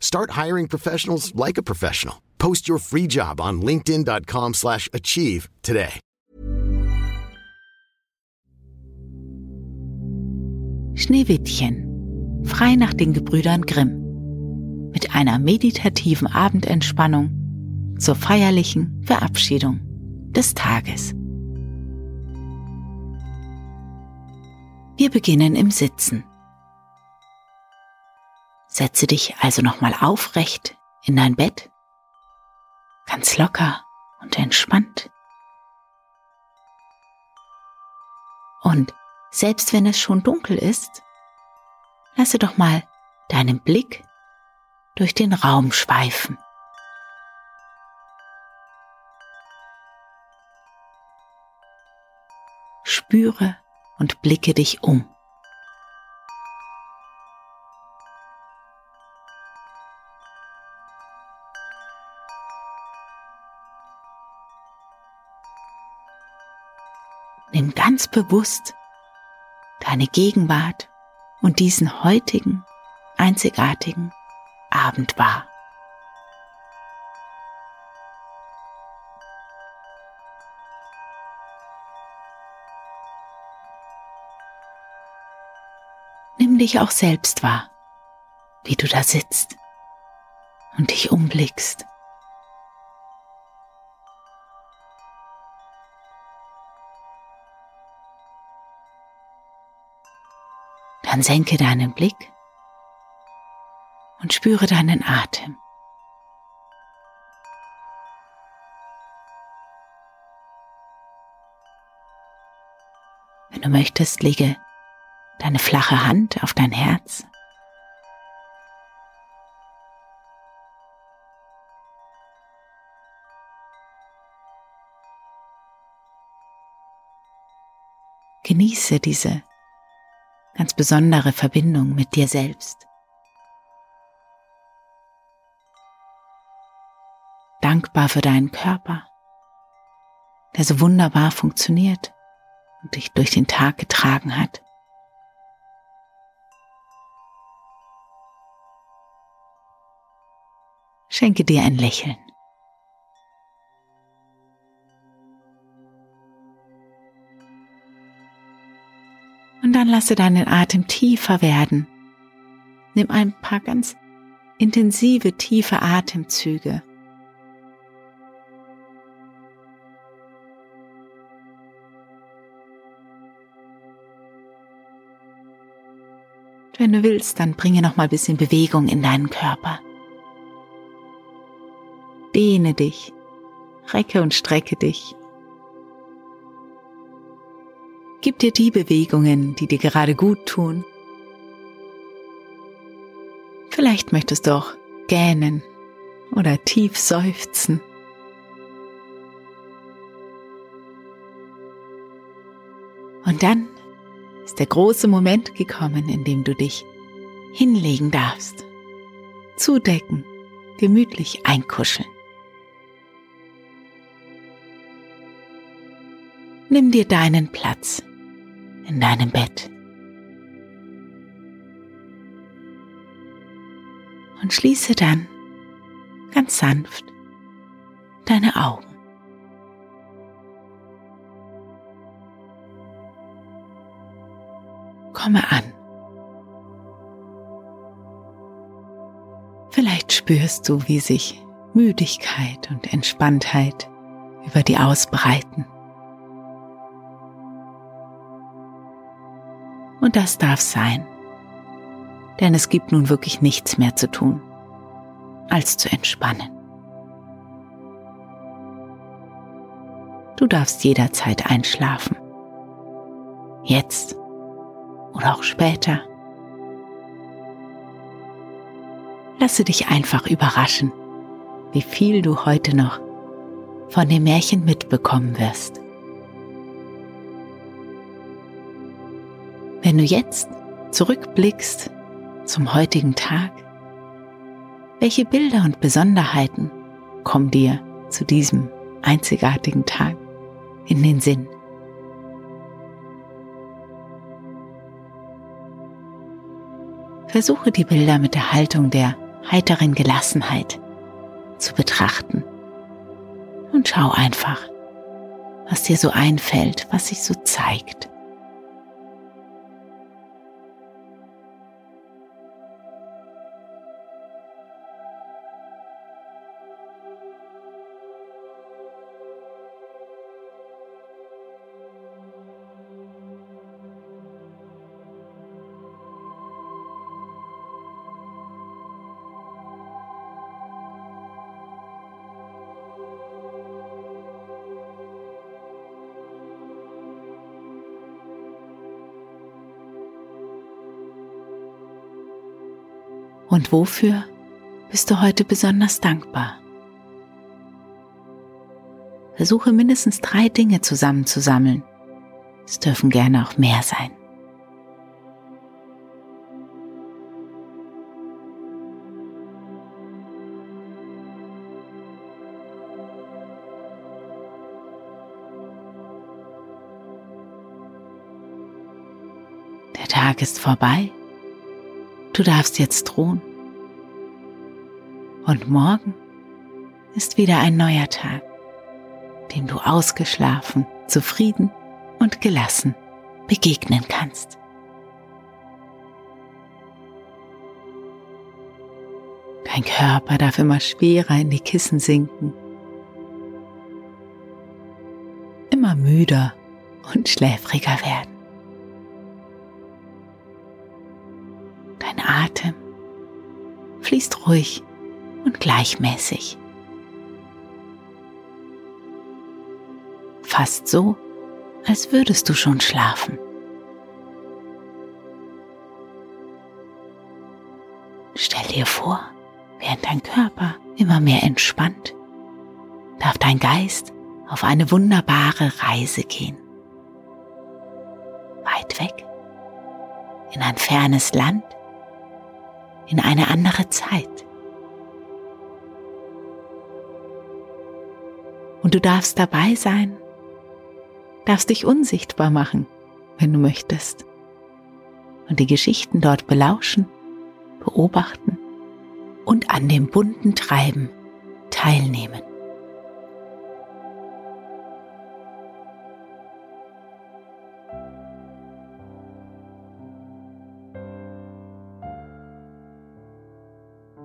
Start hiring professionals like a professional. Post your free job on linkedin.com/achieve slash achieve today. Schneewittchen. Frei nach den Gebrüdern Grimm. Mit einer meditativen Abendentspannung zur feierlichen Verabschiedung des Tages. Wir beginnen im Sitzen. Setze dich also nochmal aufrecht in dein Bett, ganz locker und entspannt. Und selbst wenn es schon dunkel ist, lasse doch mal deinen Blick durch den Raum schweifen. Spüre und blicke dich um. Ganz bewusst deine Gegenwart und diesen heutigen, einzigartigen Abend wahr. Nimm dich auch selbst wahr, wie du da sitzt und dich umblickst. Dann senke deinen Blick und spüre deinen Atem. Wenn du möchtest, lege deine flache Hand auf dein Herz. Genieße diese ganz besondere Verbindung mit dir selbst. Dankbar für deinen Körper, der so wunderbar funktioniert und dich durch den Tag getragen hat. Schenke dir ein Lächeln. Und dann lasse deinen Atem tiefer werden. Nimm ein paar ganz intensive, tiefe Atemzüge. Wenn du willst, dann bringe noch mal ein bisschen Bewegung in deinen Körper. Dehne dich, recke und strecke dich. Gib dir die Bewegungen, die dir gerade gut tun. Vielleicht möchtest du auch gähnen oder tief seufzen. Und dann ist der große Moment gekommen, in dem du dich hinlegen darfst, zudecken, gemütlich einkuscheln. Nimm dir deinen Platz in deinem Bett. Und schließe dann ganz sanft deine Augen. Komme an. Vielleicht spürst du, wie sich Müdigkeit und Entspanntheit über die ausbreiten. Und das darf sein. Denn es gibt nun wirklich nichts mehr zu tun, als zu entspannen. Du darfst jederzeit einschlafen. Jetzt oder auch später. Lasse dich einfach überraschen, wie viel du heute noch von dem Märchen mitbekommen wirst. Wenn du jetzt zurückblickst zum heutigen Tag, welche Bilder und Besonderheiten kommen dir zu diesem einzigartigen Tag in den Sinn? Versuche die Bilder mit der Haltung der heiteren Gelassenheit zu betrachten und schau einfach, was dir so einfällt, was sich so zeigt. Und wofür bist du heute besonders dankbar? Versuche mindestens drei Dinge zusammenzusammeln. Es dürfen gerne auch mehr sein. Der Tag ist vorbei Du darfst jetzt ruhen. Und morgen ist wieder ein neuer Tag, dem du ausgeschlafen, zufrieden und gelassen begegnen kannst. Dein Körper darf immer schwerer in die Kissen sinken, immer müder und schläfriger werden. Atem fließt ruhig und gleichmäßig. Fast so, als würdest du schon schlafen. Stell dir vor, während dein Körper immer mehr entspannt, darf dein Geist auf eine wunderbare Reise gehen. Weit weg, in ein fernes Land, in eine andere Zeit. Und du darfst dabei sein, darfst dich unsichtbar machen, wenn du möchtest, und die Geschichten dort belauschen, beobachten und an dem bunten Treiben teilnehmen.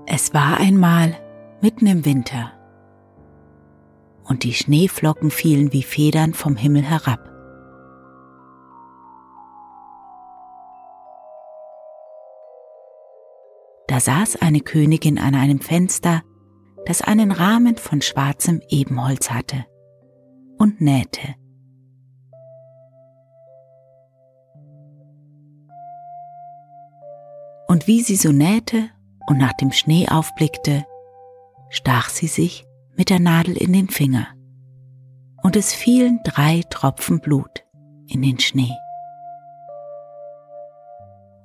Es war einmal mitten im Winter und die Schneeflocken fielen wie Federn vom Himmel herab. Da saß eine Königin an einem Fenster, das einen Rahmen von schwarzem Ebenholz hatte, und nähte. Und wie sie so nähte und nach dem Schnee aufblickte, stach sie sich mit der Nadel in den Finger und es fielen drei Tropfen Blut in den Schnee.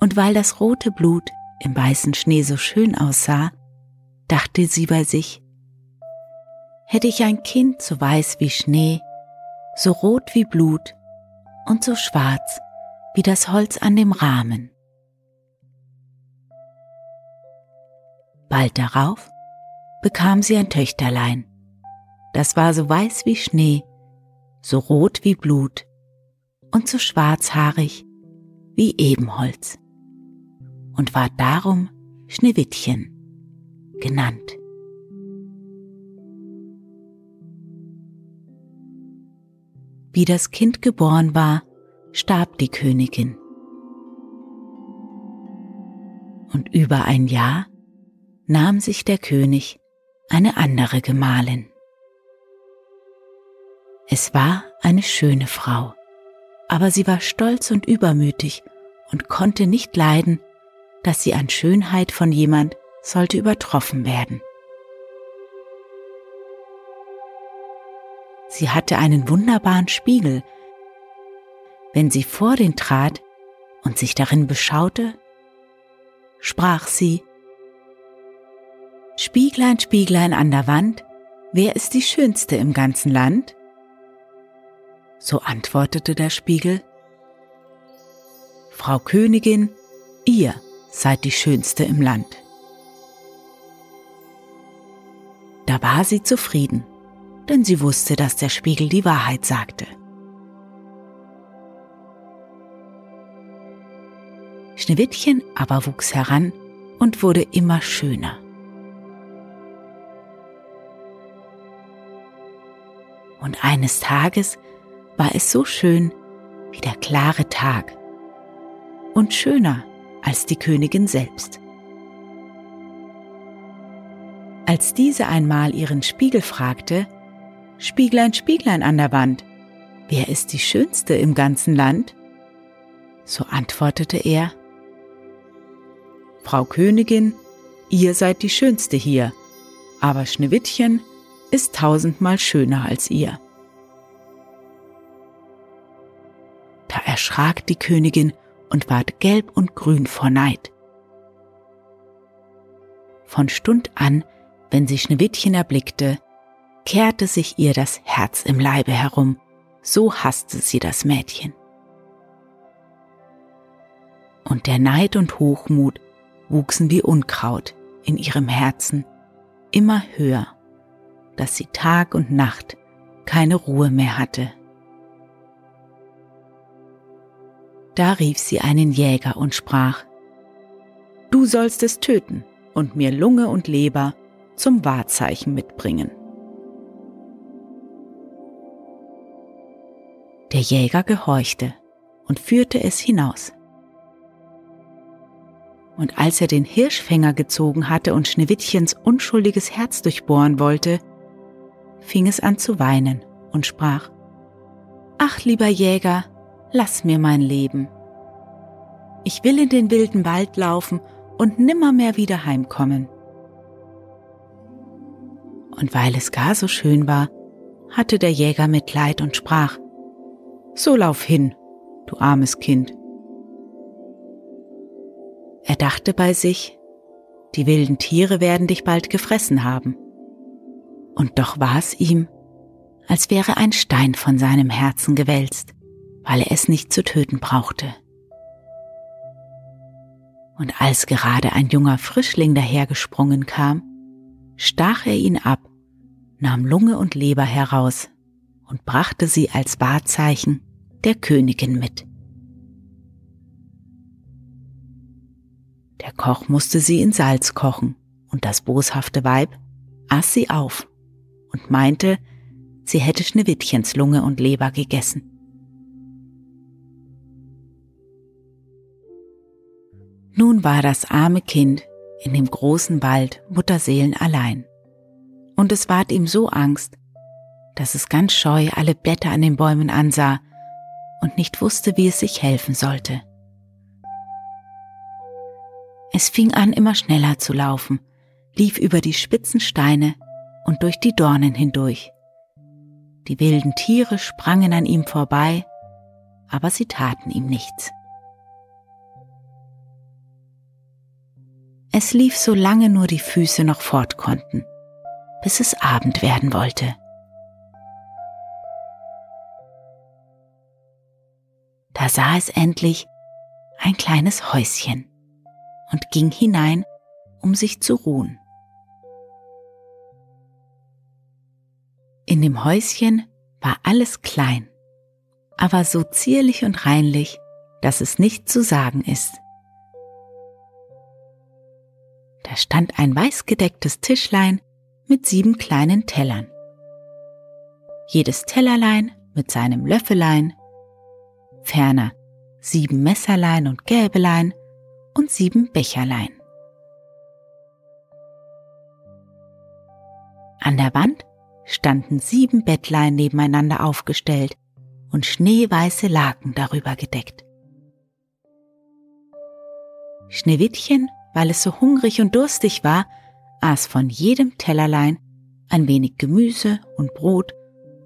Und weil das rote Blut im weißen Schnee so schön aussah, dachte sie bei sich, hätte ich ein Kind so weiß wie Schnee, so rot wie Blut und so schwarz wie das Holz an dem Rahmen, Bald darauf bekam sie ein Töchterlein. Das war so weiß wie Schnee, so rot wie Blut und so schwarzhaarig wie Ebenholz und war darum Schneewittchen genannt. Wie das Kind geboren war, starb die Königin. Und über ein Jahr nahm sich der König eine andere Gemahlin. Es war eine schöne Frau, aber sie war stolz und übermütig und konnte nicht leiden, dass sie an Schönheit von jemand sollte übertroffen werden. Sie hatte einen wunderbaren Spiegel. Wenn sie vor den trat und sich darin beschaute, sprach sie, Spieglein, Spieglein an der Wand, wer ist die Schönste im ganzen Land? So antwortete der Spiegel, Frau Königin, ihr seid die Schönste im Land. Da war sie zufrieden, denn sie wusste, dass der Spiegel die Wahrheit sagte. Schneewittchen aber wuchs heran und wurde immer schöner. Und eines Tages war es so schön wie der klare Tag und schöner als die Königin selbst. Als diese einmal ihren Spiegel fragte, Spieglein, Spieglein an der Wand, wer ist die Schönste im ganzen Land? So antwortete er, Frau Königin, ihr seid die Schönste hier, aber Schneewittchen ist tausendmal schöner als ihr. Da erschrak die Königin und ward gelb und grün vor Neid. Von Stund an, wenn sie Schneewittchen erblickte, kehrte sich ihr das Herz im Leibe herum, so hasste sie das Mädchen. Und der Neid und Hochmut wuchsen wie Unkraut in ihrem Herzen immer höher, dass sie Tag und Nacht keine Ruhe mehr hatte. Da rief sie einen Jäger und sprach, Du sollst es töten und mir Lunge und Leber zum Wahrzeichen mitbringen. Der Jäger gehorchte und führte es hinaus. Und als er den Hirschfänger gezogen hatte und Schneewittchens unschuldiges Herz durchbohren wollte, fing es an zu weinen und sprach, Ach, lieber Jäger, lass mir mein Leben. Ich will in den wilden Wald laufen und nimmermehr wieder heimkommen. Und weil es gar so schön war, hatte der Jäger Mitleid und sprach, So lauf hin, du armes Kind. Er dachte bei sich, die wilden Tiere werden dich bald gefressen haben. Und doch war es ihm, als wäre ein Stein von seinem Herzen gewälzt weil er es nicht zu töten brauchte. Und als gerade ein junger Frischling dahergesprungen kam, stach er ihn ab, nahm Lunge und Leber heraus und brachte sie als Wahrzeichen der Königin mit. Der Koch musste sie in Salz kochen, und das boshafte Weib aß sie auf und meinte, sie hätte Schneewittchens Lunge und Leber gegessen. Nun war das arme Kind in dem großen Wald Mutterseelen allein. Und es ward ihm so Angst, dass es ganz scheu alle Blätter an den Bäumen ansah und nicht wusste, wie es sich helfen sollte. Es fing an, immer schneller zu laufen, lief über die spitzen Steine und durch die Dornen hindurch. Die wilden Tiere sprangen an ihm vorbei, aber sie taten ihm nichts. Es lief so lange nur die Füße noch fort konnten, bis es Abend werden wollte. Da sah es endlich ein kleines Häuschen und ging hinein, um sich zu ruhen. In dem Häuschen war alles klein, aber so zierlich und reinlich, dass es nicht zu sagen ist. Da stand ein weiß gedecktes Tischlein mit sieben kleinen Tellern. Jedes Tellerlein mit seinem Löffelein, ferner sieben Messerlein und Gäbelein und sieben Becherlein. An der Wand standen sieben Bettlein nebeneinander aufgestellt und schneeweiße Laken darüber gedeckt. Schneewittchen, weil es so hungrig und durstig war, aß von jedem Tellerlein ein wenig Gemüse und Brot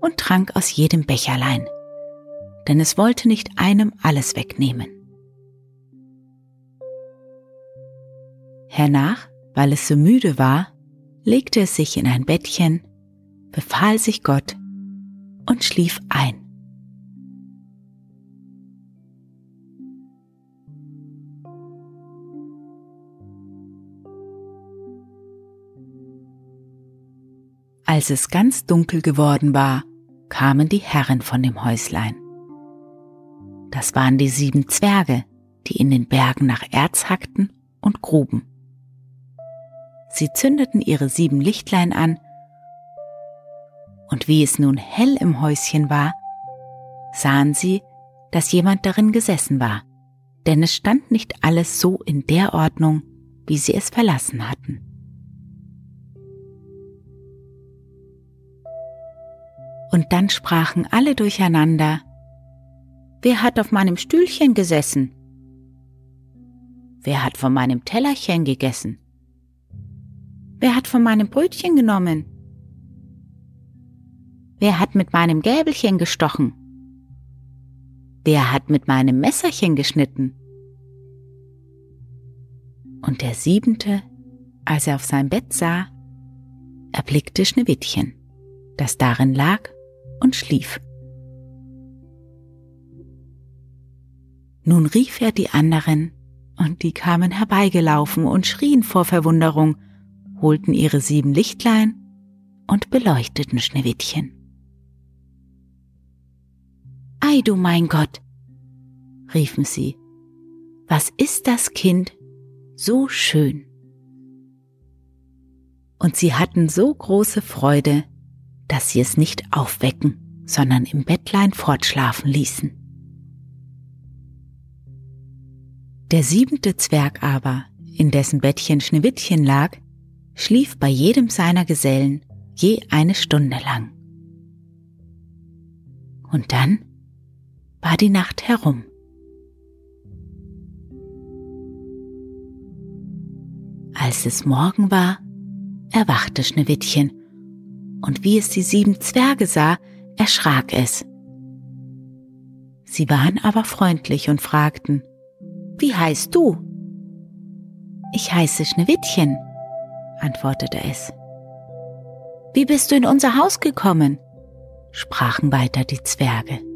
und trank aus jedem Becherlein, denn es wollte nicht einem alles wegnehmen. Hernach, weil es so müde war, legte es sich in ein Bettchen, befahl sich Gott und schlief ein. Als es ganz dunkel geworden war, kamen die Herren von dem Häuslein. Das waren die sieben Zwerge, die in den Bergen nach Erz hackten und gruben. Sie zündeten ihre sieben Lichtlein an, und wie es nun hell im Häuschen war, sahen sie, dass jemand darin gesessen war, denn es stand nicht alles so in der Ordnung, wie sie es verlassen hatten. Und dann sprachen alle durcheinander, Wer hat auf meinem Stühlchen gesessen? Wer hat von meinem Tellerchen gegessen? Wer hat von meinem Brötchen genommen? Wer hat mit meinem Gäbelchen gestochen? Wer hat mit meinem Messerchen geschnitten? Und der siebente, als er auf sein Bett sah, erblickte Schneewittchen, das darin lag und schlief. Nun rief er die anderen, und die kamen herbeigelaufen und schrien vor Verwunderung, holten ihre sieben Lichtlein und beleuchteten Schneewittchen. Ei du mein Gott, riefen sie, was ist das Kind so schön? Und sie hatten so große Freude, dass sie es nicht aufwecken, sondern im Bettlein fortschlafen ließen. Der siebente Zwerg aber, in dessen Bettchen Schneewittchen lag, schlief bei jedem seiner Gesellen je eine Stunde lang. Und dann war die Nacht herum. Als es Morgen war, erwachte Schneewittchen, und wie es die sieben Zwerge sah, erschrak es. Sie waren aber freundlich und fragten, Wie heißt du? Ich heiße Schneewittchen, antwortete es. Wie bist du in unser Haus gekommen? sprachen weiter die Zwerge.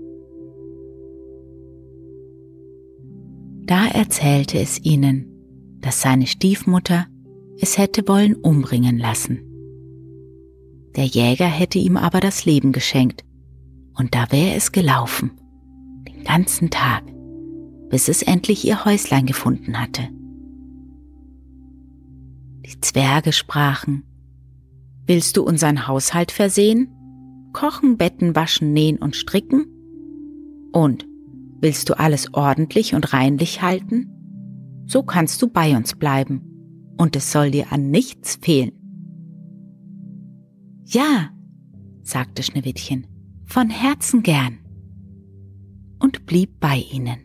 Da erzählte es ihnen, dass seine Stiefmutter es hätte wollen umbringen lassen. Der Jäger hätte ihm aber das Leben geschenkt, und da wäre es gelaufen, den ganzen Tag, bis es endlich ihr Häuslein gefunden hatte. Die Zwerge sprachen, Willst du unseren Haushalt versehen? Kochen, betten, waschen, nähen und stricken? Und willst du alles ordentlich und reinlich halten? So kannst du bei uns bleiben, und es soll dir an nichts fehlen. Ja, sagte Schneewittchen, von Herzen gern, und blieb bei ihnen.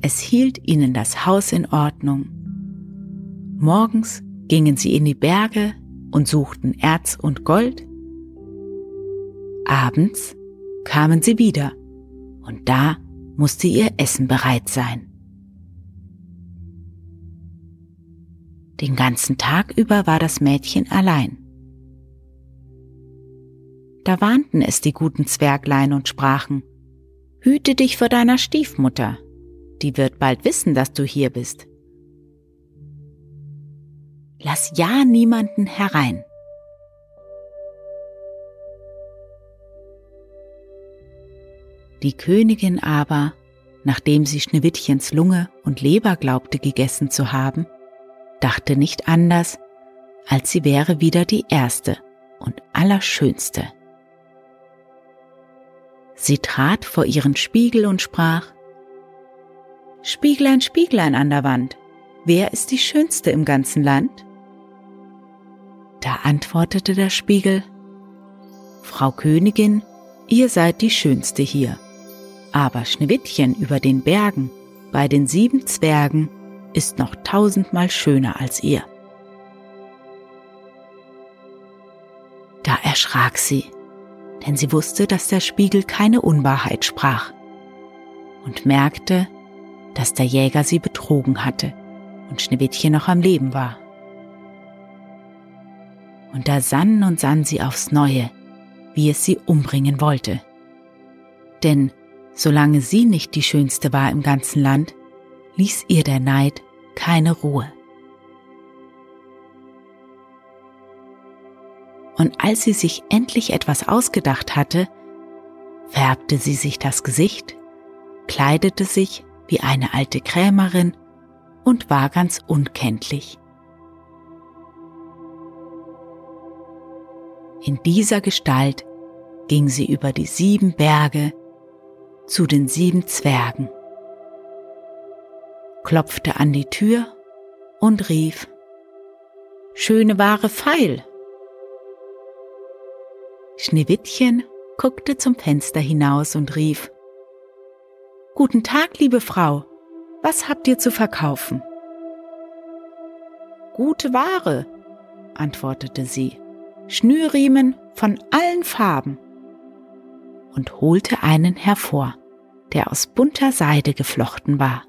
Es hielt ihnen das Haus in Ordnung. Morgens gingen sie in die Berge und suchten Erz und Gold. Abends kamen sie wieder und da musste ihr Essen bereit sein. Den ganzen Tag über war das Mädchen allein. Da warnten es die guten Zwerglein und sprachen, Hüte dich vor deiner Stiefmutter, die wird bald wissen, dass du hier bist. Lass ja niemanden herein. Die Königin aber, nachdem sie Schneewittchens Lunge und Leber glaubte gegessen zu haben, dachte nicht anders, als sie wäre wieder die erste und allerschönste. Sie trat vor ihren Spiegel und sprach, Spieglein, Spieglein an der Wand, wer ist die Schönste im ganzen Land? Da antwortete der Spiegel, Frau Königin, ihr seid die Schönste hier. Aber Schneewittchen über den Bergen, bei den sieben Zwergen, ist noch tausendmal schöner als ihr. Da erschrak sie, denn sie wusste, dass der Spiegel keine Unwahrheit sprach und merkte, dass der Jäger sie betrogen hatte und Schneewittchen noch am Leben war. Und da sann und sann sie aufs Neue, wie es sie umbringen wollte. Denn solange sie nicht die Schönste war im ganzen Land, ließ ihr der Neid keine Ruhe. Und als sie sich endlich etwas ausgedacht hatte, färbte sie sich das Gesicht, kleidete sich wie eine alte Krämerin und war ganz unkenntlich. In dieser Gestalt ging sie über die sieben Berge zu den sieben Zwergen, klopfte an die Tür und rief, Schöne Ware feil! Schneewittchen guckte zum Fenster hinaus und rief, Guten Tag, liebe Frau, was habt ihr zu verkaufen? Gute Ware, antwortete sie, Schnürriemen von allen Farben und holte einen hervor, der aus bunter Seide geflochten war.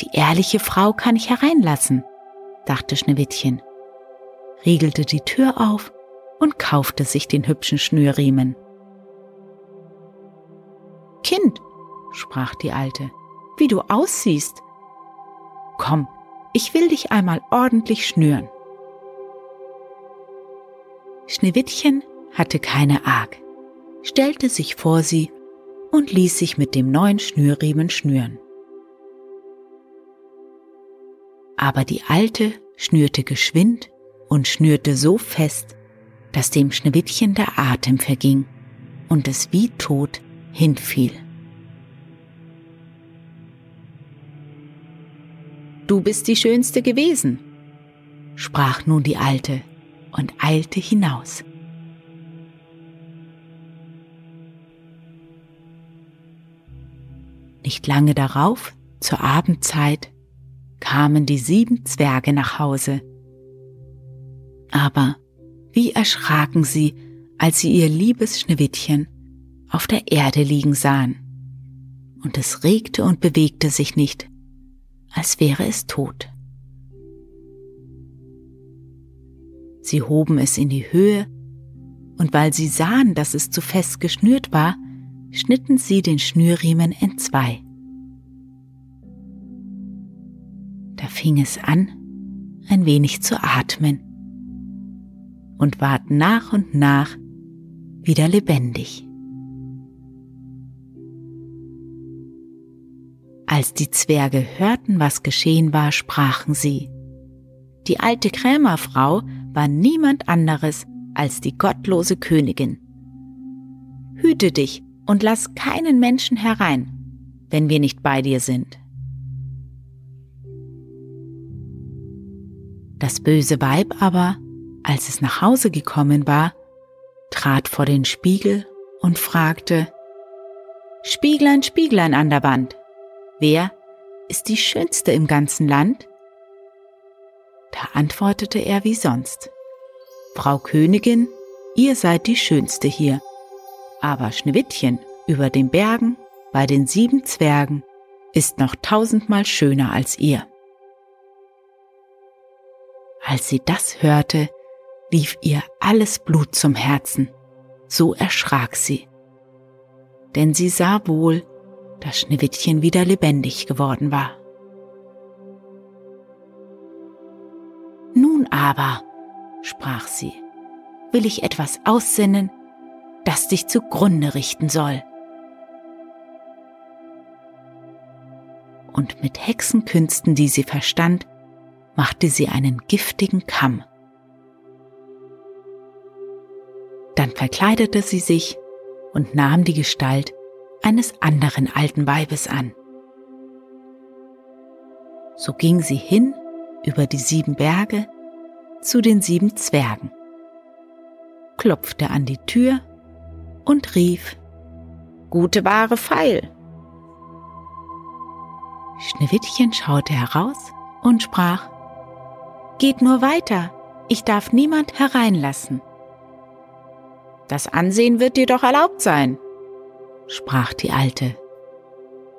Die ehrliche Frau kann ich hereinlassen, dachte Schneewittchen, riegelte die Tür auf und kaufte sich den hübschen Schnürriemen. Kind, sprach die Alte, wie du aussiehst. Komm, ich will dich einmal ordentlich schnüren. Schneewittchen hatte keine Arg, stellte sich vor sie und ließ sich mit dem neuen Schnürriemen schnüren. Aber die Alte schnürte geschwind und schnürte so fest, dass dem Schneewittchen der Atem verging und es wie tot hinfiel. Du bist die Schönste gewesen, sprach nun die Alte und eilte hinaus. Nicht lange darauf, zur Abendzeit, kamen die sieben Zwerge nach Hause. Aber wie erschraken sie, als sie ihr liebes Schneewittchen auf der Erde liegen sahen. Und es regte und bewegte sich nicht, als wäre es tot. Sie hoben es in die Höhe, und weil sie sahen, dass es zu fest geschnürt war, schnitten sie den Schnürriemen entzwei. Da fing es an, ein wenig zu atmen und ward nach und nach wieder lebendig. Als die Zwerge hörten, was geschehen war, sprachen sie. Die alte Krämerfrau war niemand anderes als die gottlose Königin. Hüte dich und lass keinen Menschen herein, wenn wir nicht bei dir sind. Das böse Weib aber, als es nach Hause gekommen war, trat vor den Spiegel und fragte, Spieglein, Spieglein an der Wand, Wer ist die schönste im ganzen Land? Da antwortete er wie sonst. Frau Königin, ihr seid die schönste hier. Aber Schneewittchen über den Bergen bei den sieben Zwergen ist noch tausendmal schöner als ihr. Als sie das hörte, lief ihr alles Blut zum Herzen, so erschrak sie. Denn sie sah wohl, dass Schneewittchen wieder lebendig geworden war. Nun aber, sprach sie, will ich etwas aussinnen, das dich zugrunde richten soll. Und mit Hexenkünsten, die sie verstand, machte sie einen giftigen Kamm. Dann verkleidete sie sich und nahm die Gestalt eines anderen alten Weibes an. So ging sie hin über die sieben Berge zu den sieben Zwergen, klopfte an die Tür und rief Gute Ware feil. Schneewittchen schaute heraus und sprach Geht nur weiter, ich darf niemand hereinlassen. Das Ansehen wird dir doch erlaubt sein, sprach die Alte,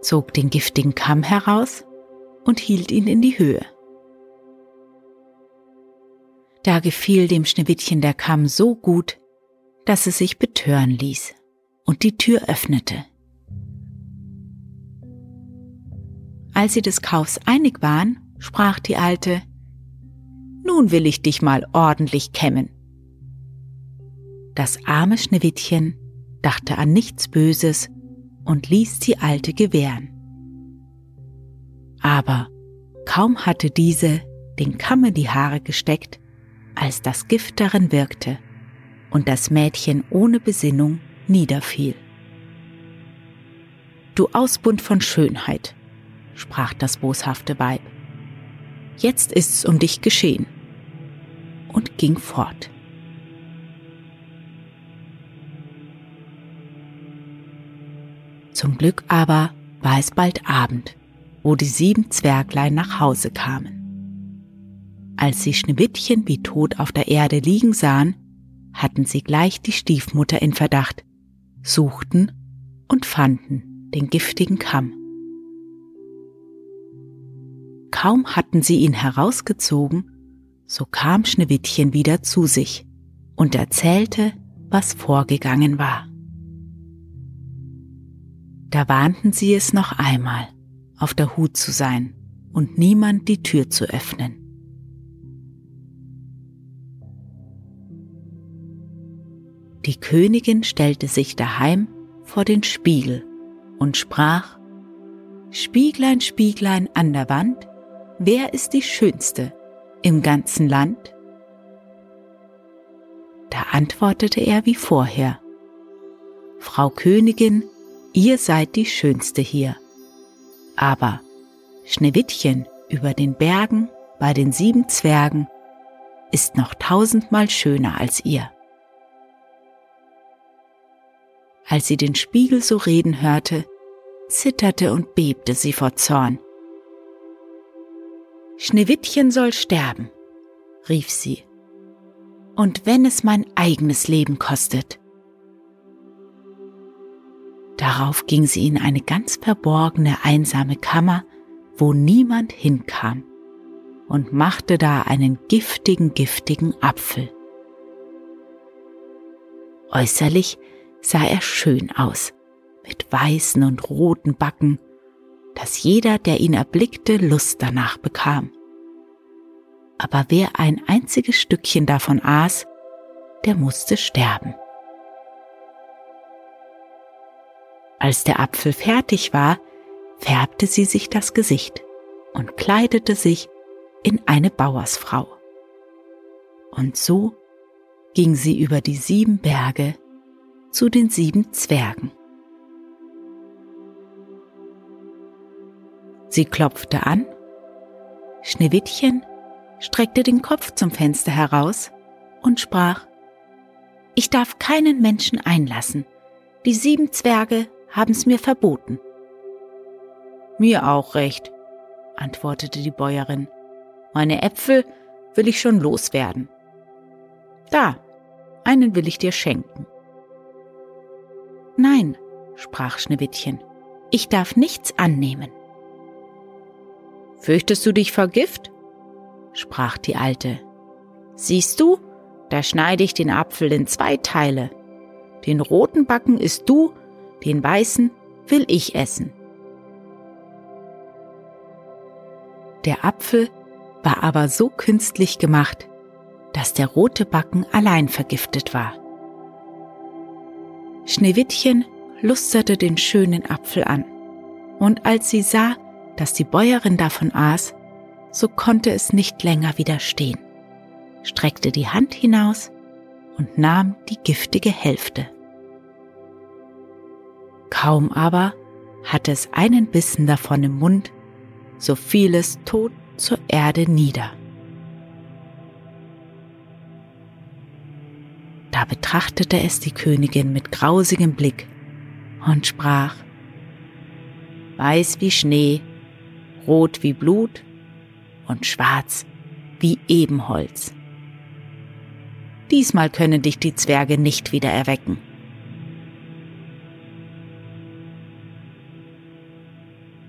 zog den giftigen Kamm heraus und hielt ihn in die Höhe. Da gefiel dem Schneewittchen der Kamm so gut, dass es sich betören ließ und die Tür öffnete. Als sie des Kaufs einig waren, sprach die Alte, Nun will ich dich mal ordentlich kämmen. Das arme Schneewittchen dachte an nichts Böses und ließ die Alte gewähren. Aber kaum hatte diese den Kamm in die Haare gesteckt, als das Gift darin wirkte und das Mädchen ohne Besinnung niederfiel. Du Ausbund von Schönheit, sprach das boshafte Weib. Jetzt ist's um dich geschehen. Und ging fort. Zum Glück aber war es bald Abend, wo die sieben Zwerglein nach Hause kamen. Als sie Schneewittchen wie tot auf der Erde liegen sahen, hatten sie gleich die Stiefmutter in Verdacht, suchten und fanden den giftigen Kamm. Kaum hatten sie ihn herausgezogen, so kam Schneewittchen wieder zu sich und erzählte, was vorgegangen war. Da warnten sie es noch einmal, auf der Hut zu sein und niemand die Tür zu öffnen. Die Königin stellte sich daheim vor den Spiegel und sprach, Spieglein, Spieglein an der Wand, wer ist die Schönste im ganzen Land? Da antwortete er wie vorher, Frau Königin, ihr seid die Schönste hier. Aber Schneewittchen über den Bergen bei den sieben Zwergen ist noch tausendmal schöner als ihr. Als sie den Spiegel so reden hörte, zitterte und bebte sie vor Zorn. Schneewittchen soll sterben, rief sie, und wenn es mein eigenes Leben kostet. Darauf ging sie in eine ganz verborgene, einsame Kammer, wo niemand hinkam, und machte da einen giftigen, giftigen Apfel. Äußerlich sah er schön aus, mit weißen und roten Backen, dass jeder, der ihn erblickte, Lust danach bekam. Aber wer ein einziges Stückchen davon aß, der musste sterben. Als der Apfel fertig war, färbte sie sich das Gesicht und kleidete sich in eine Bauersfrau. Und so ging sie über die sieben Berge zu den sieben Zwergen. Sie klopfte an, Schneewittchen streckte den Kopf zum Fenster heraus und sprach, Ich darf keinen Menschen einlassen, die sieben Zwerge haben's mir verboten. Mir auch recht, antwortete die Bäuerin. Meine Äpfel will ich schon loswerden. Da, einen will ich dir schenken. Nein, sprach Schneewittchen, ich darf nichts annehmen. Fürchtest du dich vor Gift? sprach die Alte. Siehst du, da schneide ich den Apfel in zwei Teile. Den roten Backen isst du, den weißen will ich essen. Der Apfel war aber so künstlich gemacht, dass der rote Backen allein vergiftet war. Schneewittchen lusterte den schönen Apfel an, und als sie sah, dass die Bäuerin davon aß, so konnte es nicht länger widerstehen, streckte die Hand hinaus und nahm die giftige Hälfte. Kaum aber hatte es einen Bissen davon im Mund, so fiel es tot zur Erde nieder. Da betrachtete es die Königin mit grausigem Blick und sprach, Weiß wie Schnee, rot wie Blut und schwarz wie Ebenholz. Diesmal können dich die Zwerge nicht wieder erwecken.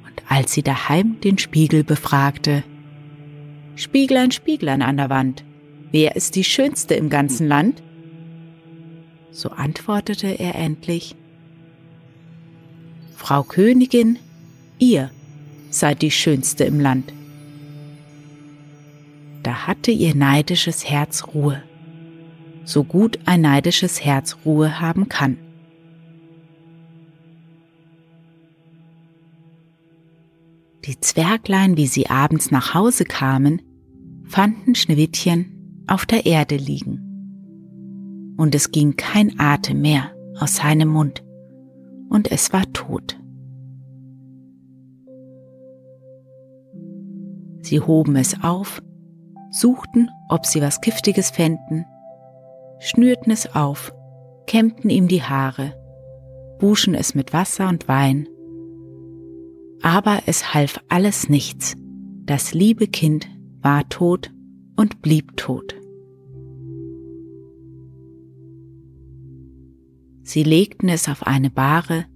Und als sie daheim den Spiegel befragte, Spieglein, Spieglein an der Wand, wer ist die Schönste im ganzen Land? So antwortete er endlich, Frau Königin, ihr seid die Schönste im Land. Da hatte ihr neidisches Herz Ruhe, so gut ein neidisches Herz Ruhe haben kann. Die Zwerglein, wie sie abends nach Hause kamen, fanden Schneewittchen auf der Erde liegen und es ging kein Atem mehr aus seinem Mund, und es war tot. Sie hoben es auf, suchten, ob sie was Giftiges fänden, schnürten es auf, kämmten ihm die Haare, wuschen es mit Wasser und Wein. Aber es half alles nichts. Das liebe Kind war tot und blieb tot. Sie legten es auf eine Bahre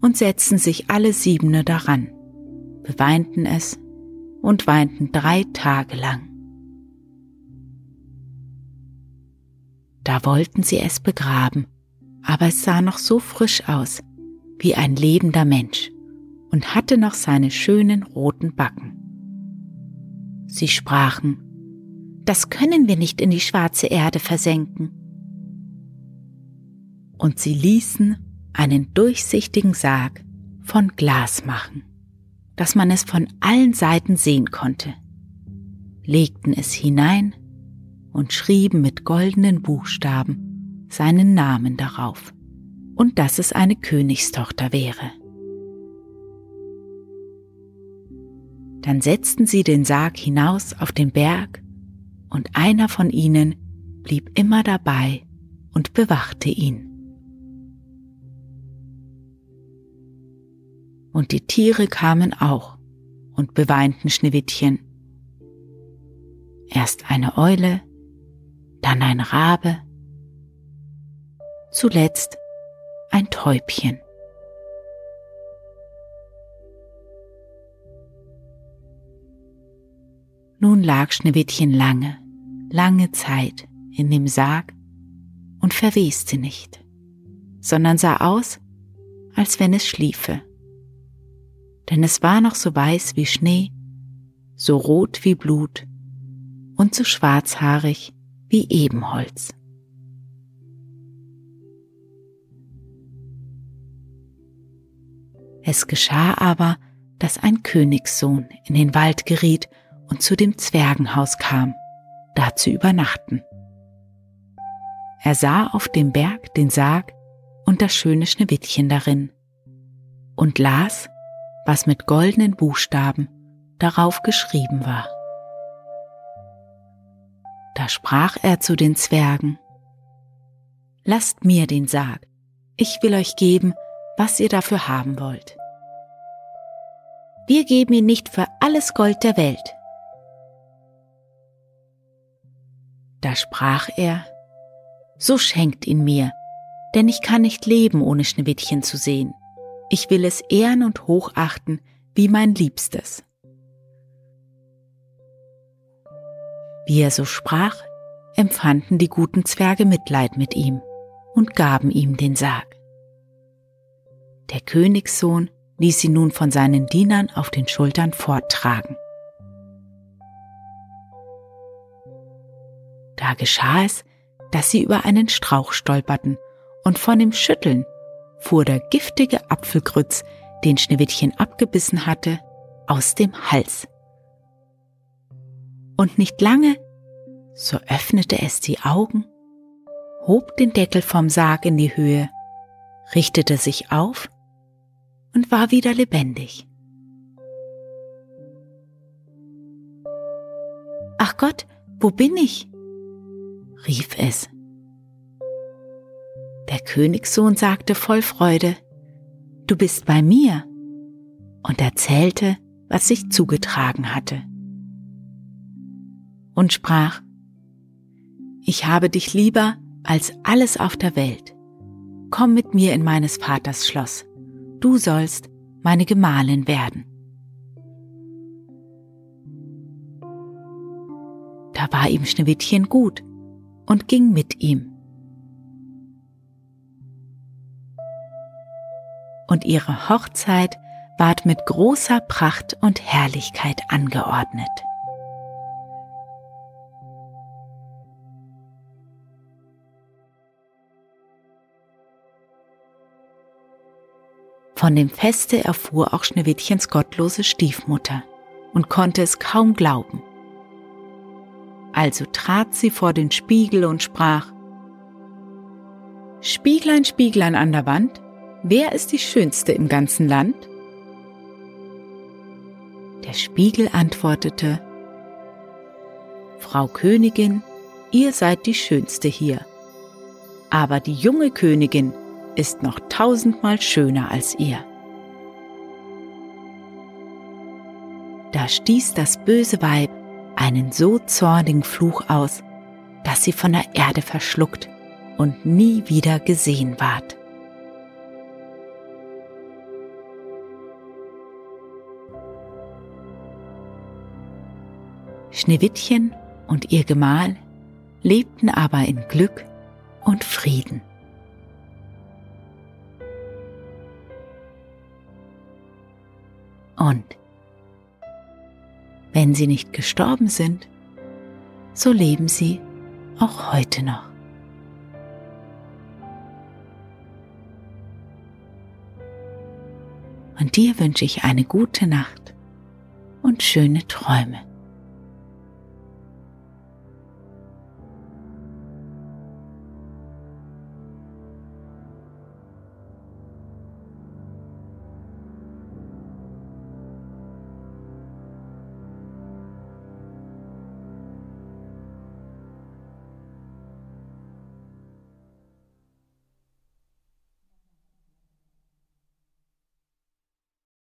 und setzten sich alle Siebene daran, beweinten es und weinten drei Tage lang. Da wollten sie es begraben, aber es sah noch so frisch aus, wie ein lebender Mensch und hatte noch seine schönen roten Backen. Sie sprachen, das können wir nicht in die schwarze Erde versenken und sie ließen einen durchsichtigen Sarg von Glas machen, dass man es von allen Seiten sehen konnte, legten es hinein und schrieben mit goldenen Buchstaben seinen Namen darauf und dass es eine Königstochter wäre. Dann setzten sie den Sarg hinaus auf den Berg und einer von ihnen blieb immer dabei und bewachte ihn. Und die Tiere kamen auch und beweinten Schneewittchen. Erst eine Eule, dann ein Rabe, zuletzt ein Täubchen. Nun lag Schneewittchen lange, lange Zeit in dem Sarg und verweste nicht, sondern sah aus, als wenn es schliefe denn es war noch so weiß wie Schnee, so rot wie Blut und so schwarzhaarig wie Ebenholz. Es geschah aber, dass ein Königssohn in den Wald geriet und zu dem Zwergenhaus kam, da zu übernachten. Er sah auf dem Berg den Sarg und das schöne Schneewittchen darin und las, was mit goldenen Buchstaben darauf geschrieben war. Da sprach er zu den Zwergen, Lasst mir den Sarg, ich will euch geben, was ihr dafür haben wollt. Wir geben ihn nicht für alles Gold der Welt. Da sprach er, So schenkt ihn mir, denn ich kann nicht leben, ohne Schneewittchen zu sehen. Ich will es ehren und hochachten wie mein Liebstes. Wie er so sprach, empfanden die guten Zwerge Mitleid mit ihm und gaben ihm den Sarg. Der Königssohn ließ ihn nun von seinen Dienern auf den Schultern forttragen. Da geschah es, dass sie über einen Strauch stolperten und von dem Schütteln fuhr der giftige Apfelgrütz, den Schneewittchen abgebissen hatte, aus dem Hals. Und nicht lange, so öffnete es die Augen, hob den Deckel vom Sarg in die Höhe, richtete sich auf und war wieder lebendig. Ach Gott, wo bin ich? rief es. Der Königssohn sagte voll Freude, Du bist bei mir, und erzählte, was sich zugetragen hatte. Und sprach, Ich habe dich lieber als alles auf der Welt. Komm mit mir in meines Vaters Schloss. Du sollst meine Gemahlin werden. Da war ihm Schneewittchen gut und ging mit ihm. Und ihre Hochzeit ward mit großer Pracht und Herrlichkeit angeordnet. Von dem Feste erfuhr auch Schneewittchens gottlose Stiefmutter und konnte es kaum glauben. Also trat sie vor den Spiegel und sprach, Spieglein, Spieglein an der Wand, wer ist die Schönste im ganzen Land? Der Spiegel antwortete, Frau Königin, ihr seid die Schönste hier. Aber die junge Königin ist noch tausendmal schöner als ihr. Da stieß das böse Weib einen so zornigen Fluch aus, dass sie von der Erde verschluckt und nie wieder gesehen ward. Schneewittchen und ihr Gemahl lebten aber in Glück und Frieden. Und wenn sie nicht gestorben sind, so leben sie auch heute noch. Und dir wünsche ich eine gute Nacht und schöne Träume.